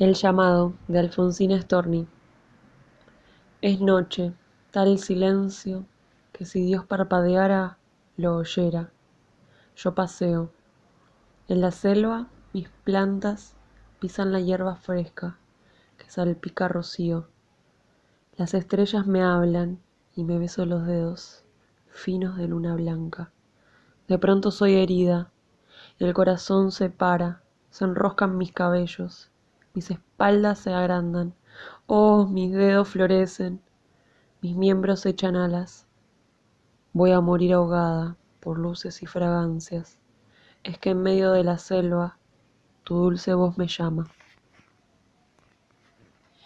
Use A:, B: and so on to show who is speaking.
A: El llamado de Alfonsina Storni. Es noche, tal silencio que si Dios parpadeara lo oyera. Yo paseo. En la selva mis plantas pisan la hierba fresca que salpica rocío. Las estrellas me hablan y me beso los dedos finos de luna blanca. De pronto soy herida, y el corazón se para, se enroscan mis cabellos, mis espaldas se agrandan, oh, mis dedos florecen, mis miembros echan alas. Voy a morir ahogada por luces y fragancias. Es que en medio de la selva tu dulce voz me llama.